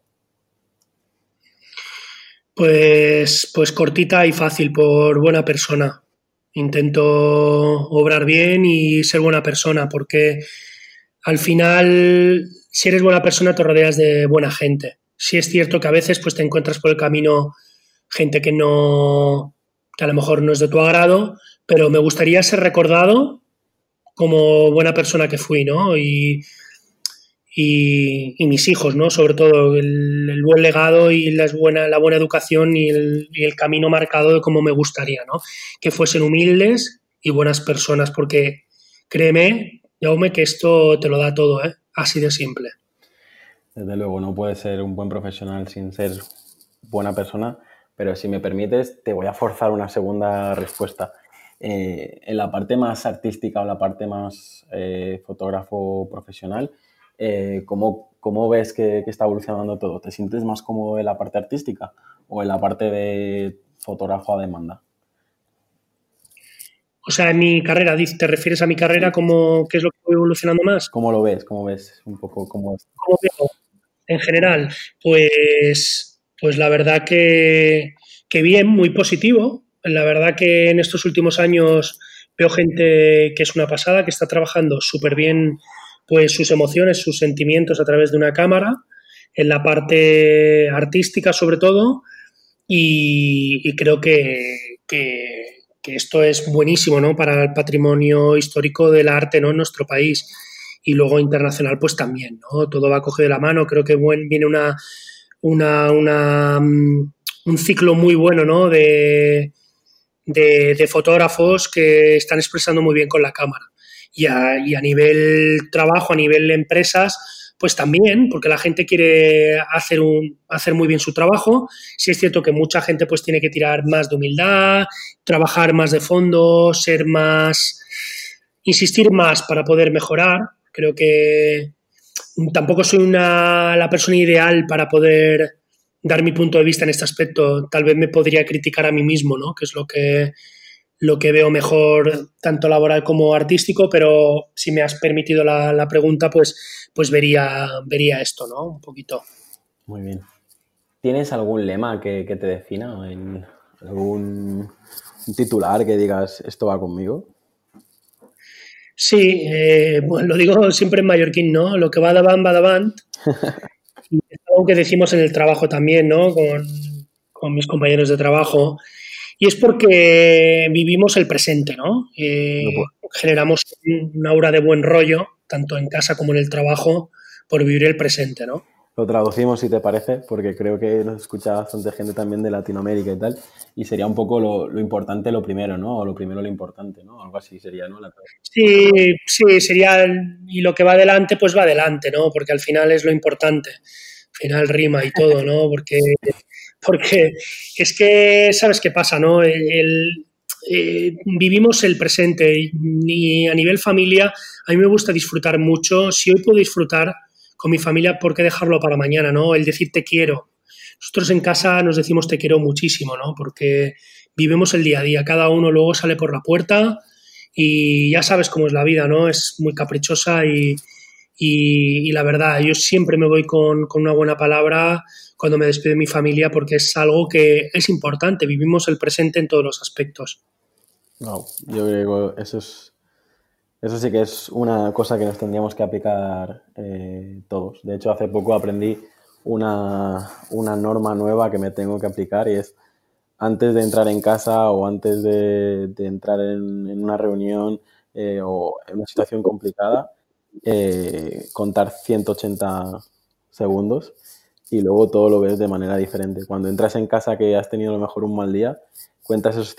Pues, pues cortita y fácil, por buena persona. Intento obrar bien y ser buena persona, porque al final, si eres buena persona, te rodeas de buena gente. Si es cierto que a veces pues, te encuentras por el camino gente que no, que a lo mejor no es de tu agrado, pero me gustaría ser recordado como buena persona que fui, ¿no? Y, y, mis hijos, ¿no? Sobre todo el, buen legado y la buena, la buena educación y el, camino marcado de cómo me gustaría, ¿no? Que fuesen humildes y buenas personas, porque créeme, Jaume, que esto te lo da todo, ¿eh? Así de simple. Desde luego, no puedes ser un buen profesional sin ser buena persona pero si me permites, te voy a forzar una segunda respuesta. Eh, en la parte más artística o la parte más eh, fotógrafo profesional, eh, ¿cómo, ves que, está evolucionando todo? ¿Te sientes más cómodo en la parte artística o en la parte de fotógrafo a demanda? O sea, en mi carrera, ¿te refieres a mi carrera como qué es lo que voy evolucionando más? ¿Cómo lo ves? ¿Cómo ves un poco cómo ¿Cómo veo? En general, pues pues la verdad que, bien, muy positivo. La verdad que en estos últimos años veo gente que es una pasada, que está trabajando súper bien pues sus emociones, sus sentimientos a través de una cámara, en la parte artística sobre todo, y, creo que, esto es buenísimo ¿no? para el patrimonio histórico del arte ¿no? en nuestro país. Y luego internacional, pues también, ¿no? Todo va a coger de la mano. Creo que viene una, una, una, mm, un ciclo muy bueno ¿no? de, de, fotógrafos que están expresando muy bien con la cámara. Y a, y a nivel trabajo, a nivel empresas, pues también, porque la gente quiere hacer, un, hacer muy bien su trabajo. Sí es cierto que mucha gente pues tiene que tirar más de humildad, trabajar más de fondo, ser más, insistir más para poder mejorar. Creo que tampoco soy una, la persona ideal para poder dar mi punto de vista en este aspecto. Tal vez me podría criticar a mí mismo, ¿no? Que es lo que, lo que veo mejor, tanto laboral como artístico, pero si me has permitido la, pregunta, pues, pues vería, vería esto, ¿no? Un poquito. Muy bien. ¿Tienes algún lema que, te defina? ¿Algún titular que digas esto va conmigo? Sí, eh, lo digo siempre en mallorquín, ¿no? Lo que va de van, va de van. es algo que decimos en el trabajo también, ¿no? Con, mis compañeros de trabajo. Y es porque vivimos el presente, ¿no? Eh, generamos una aura de buen rollo, tanto en casa como en el trabajo, por vivir el presente, ¿no? Lo traducimos, si te parece, porque creo que nos escucha bastante gente también de Latinoamérica y tal, y sería un poco lo, importante lo primero, ¿no? O lo primero lo importante, ¿no? Algo así sería, ¿no? sí, sí, sería, y lo que va adelante, pues va adelante, ¿no? Porque al final es lo importante, al final rima y todo, ¿no? Porque, porque es que, ¿sabes qué pasa, no? El, eh, vivimos el presente y a nivel familia, a mí me gusta disfrutar mucho, si hoy puedo disfrutar con mi familia, ¿por qué dejarlo para mañana? ¿no? El decir te quiero. Nosotros en casa nos decimos te quiero muchísimo, ¿no? Porque vivimos el día a día. Cada uno luego sale por la puerta y ya sabes cómo es la vida, ¿no? Es muy caprichosa y, y, la verdad, yo siempre me voy con, con, una buena palabra cuando me despido de mi familia porque es algo que es importante. Vivimos el presente en todos los aspectos. No, yo creo que eso es eso sí que es una cosa que nos tendríamos que aplicar eh, todos. De hecho, hace poco aprendí una, norma nueva que me tengo que aplicar y es antes de entrar en casa o antes de, entrar en, una reunión eh, o en una situación complicada, eh, contar 180 segundos y luego todo lo ves de manera diferente. Cuando entras en casa que has tenido a lo mejor un mal día, cuentas esos,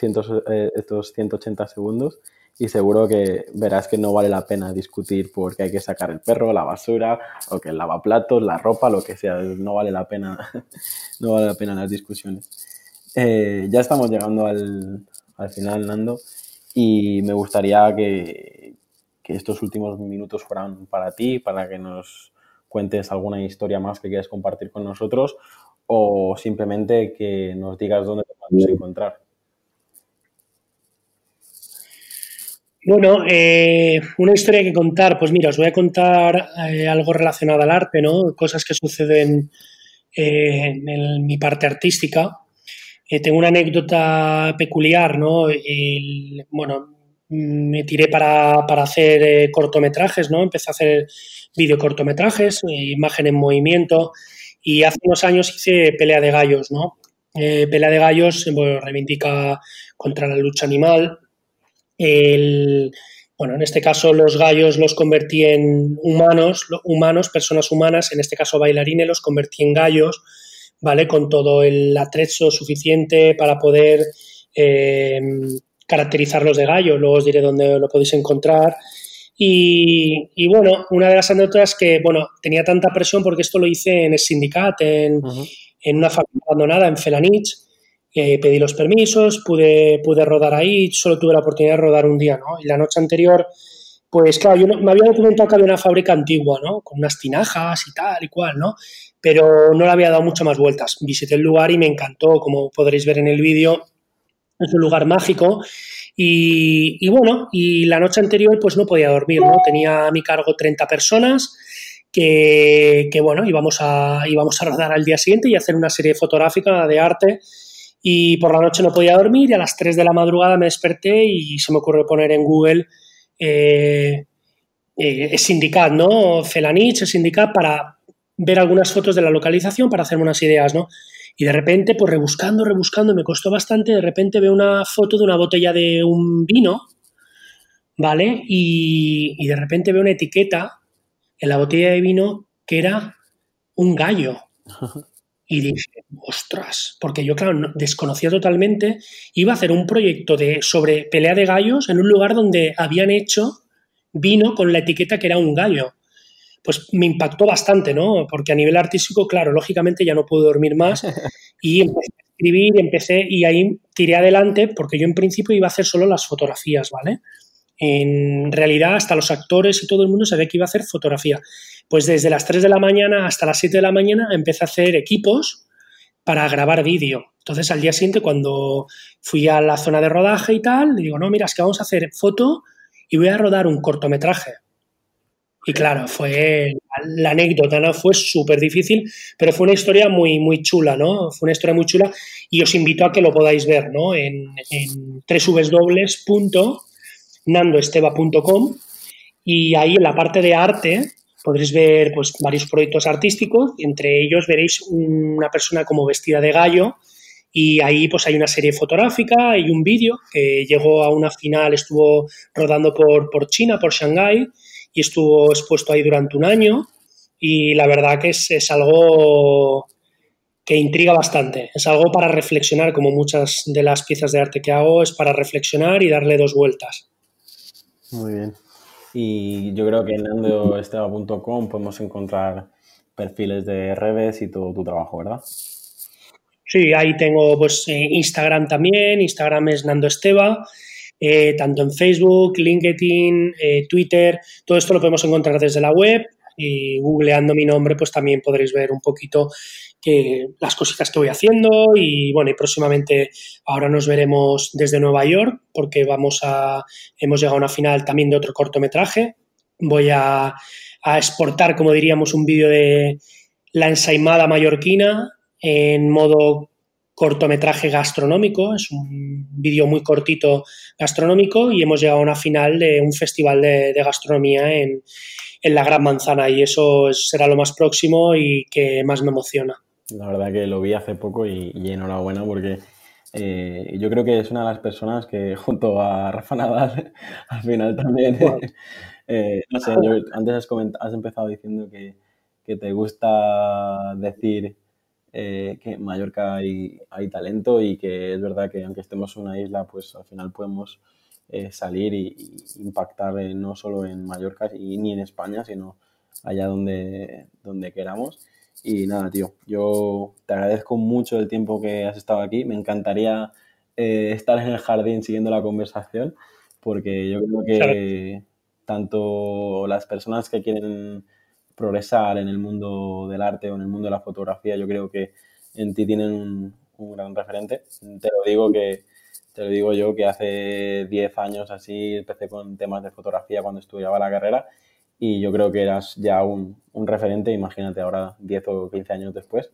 estos 180 segundos y seguro que verás que no vale la pena discutir porque hay que sacar el perro, la basura o que el lavaplatos, la ropa, lo que sea. No vale la pena, no vale la pena las discusiones. Eh, ya estamos llegando al, al, final, Nando, y me gustaría que, que estos últimos minutos fueran para ti, para que nos cuentes alguna historia más que quieras compartir con nosotros o simplemente que nos digas dónde te podemos encontrar. Bueno, eh, una historia que contar, pues mira, os voy a contar eh, algo relacionado al arte, ¿no? Cosas que suceden eh, en mi artística. tengo una anécdota peculiar, ¿no? bueno, me tiré para, hacer cortometrajes, ¿no? Empecé a hacer videocortometrajes, imagen en movimiento, y hace unos años hice Pelea de Gallos, ¿no? Pelea de Gallos bueno, reivindica contra la lucha animal, el, bueno, en este caso los gallos los convertí en humanos, humanos, personas humanas, en este caso bailarines los convertí en gallos, ¿vale? Con todo el atrezo suficiente para poder eh, caracterizarlos de gallo. Luego os diré dónde lo podéis encontrar. Y, bueno, una de las anécdotas que, bueno, tenía tanta presión porque esto lo hice en el sindicato, en, en una fábrica abandonada en Felanich, eh, pedí los permisos, pude, pude rodar ahí, solo tuve la oportunidad de rodar un día, ¿no? Y la noche anterior, pues claro, yo me había documentado que había una fábrica antigua, ¿no? Con unas tinajas y tal y cual, ¿no? Pero no le había dado muchas más vueltas. Visité el lugar y me encantó, como podréis ver en el vídeo, es un lugar mágico. Y, bueno, y la noche anterior pues no podía dormir, ¿no? Tenía a mi cargo 30 personas que, que bueno, íbamos a, íbamos a rodar al día siguiente y hacer una serie fotográfica de arte y por la noche no podía dormir y a las 3 de la madrugada me desperté y se me ocurrió poner en Google eh, eh, Sindicat, ¿no? Felanich, Sindicat, para ver algunas fotos de la localización, para hacerme unas ideas, ¿no? Y de repente, pues rebuscando, rebuscando, me costó bastante, de repente veo una foto de una botella de un vino, ¿vale? Y, y de repente veo una etiqueta en la botella de vino que era un gallo. Y dije, ostras, porque yo, claro, desconocía totalmente, iba a hacer un proyecto de, sobre pelea de gallos en un lugar donde habían hecho vino con la etiqueta que era un gallo. Pues me impactó bastante, ¿no? Porque a nivel artístico, claro, lógicamente ya no pude dormir más y empecé a escribir, empecé y ahí tiré adelante porque yo en principio iba a hacer solo las fotografías, ¿vale? En realidad, hasta los actores y todo el mundo sabía que iba a hacer fotografía. Pues desde las 3 de la mañana hasta las 7 de la mañana empecé a hacer equipos para grabar vídeo. Entonces, al día siguiente, cuando fui a la zona de rodaje y tal, le digo, no, mira, es que vamos a hacer foto y voy a rodar un cortometraje. Y claro, fue la anécdota, ¿no? Fue súper difícil, pero fue una historia muy, muy chula, ¿no? Fue una historia muy chula y os invito a que lo podáis ver, ¿no? En, en www.nandoesteba.com y ahí en la parte de arte podréis ver pues, varios proyectos artísticos, entre ellos veréis una persona como vestida de gallo y ahí pues hay una serie fotográfica y un vídeo que llegó a una final, estuvo rodando por, por China, por Shanghái y estuvo expuesto ahí durante un año y la verdad que es, es algo que intriga bastante. Es algo para reflexionar, como muchas de las piezas de arte que hago, es para reflexionar y darle dos vueltas. Muy bien. Y yo creo que en nandoesteba.com podemos encontrar perfiles de redes y todo tu trabajo, ¿verdad? Sí, ahí tengo pues eh, Instagram también, Instagram es Nando Esteba eh, tanto en Facebook, LinkedIn, eh, Twitter, todo esto lo podemos encontrar desde la web y googleando mi nombre pues también podréis ver un poquito las cositas que voy haciendo y bueno, y próximamente ahora nos veremos desde Nueva York porque vamos a, hemos llegado a una final también de otro cortometraje. Voy a, a exportar, como diríamos, un vídeo de la ensaimada mallorquina en modo cortometraje gastronómico, es un vídeo muy cortito gastronómico y hemos llegado a una final de un festival de, gastronomía en, la Gran Manzana y eso será lo más próximo y que más me emociona. La verdad que lo vi hace poco y, enhorabuena porque eh, yo creo que es una de las personas que junto a Rafa Nadal al final también, eh, no sé, antes has, has, empezado diciendo que, que te gusta decir eh, que en Mallorca hay, hay, talento y que es verdad que aunque estemos en una isla, pues al final podemos eh, salir y, impactar no solo en Mallorca y ni en España, sino allá donde, donde queramos. Y nada, tío, yo te agradezco mucho el tiempo que has estado aquí. Me encantaría eh, estar en el jardín siguiendo la conversación, porque yo creo que tanto las personas que quieren progresar en el mundo del arte o en el mundo de la fotografía, yo creo que en ti tienen un, gran referente. Te lo digo que te lo digo yo que hace 10 años así empecé con temas de fotografía cuando estudiaba la carrera y yo creo que eras ya un, referente, imagínate ahora 10 o 15 años después.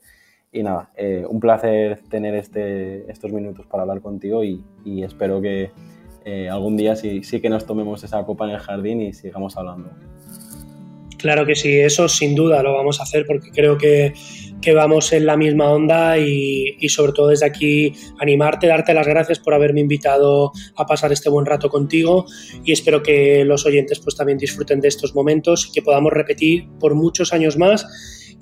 Y nada, eh, un placer tener este, estos minutos para hablar contigo y, espero que eh, algún día sí, sí que nos tomemos esa copa en el jardín y sigamos hablando. Claro que sí, eso sin duda lo vamos a hacer porque creo que, vamos en la misma onda y, sobre todo desde aquí animarte, darte las gracias por haberme invitado a pasar este buen rato contigo y espero que los oyentes pues también disfruten de estos momentos y que podamos repetir por muchos años más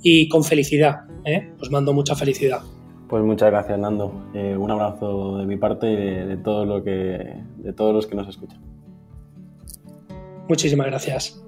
y con felicidad. ¿eh? Os mando mucha felicidad. Pues muchas gracias Nando. Eh, un abrazo de mi parte y de, de, todo lo que, de todos los que nos escuchan. Muchísimas gracias.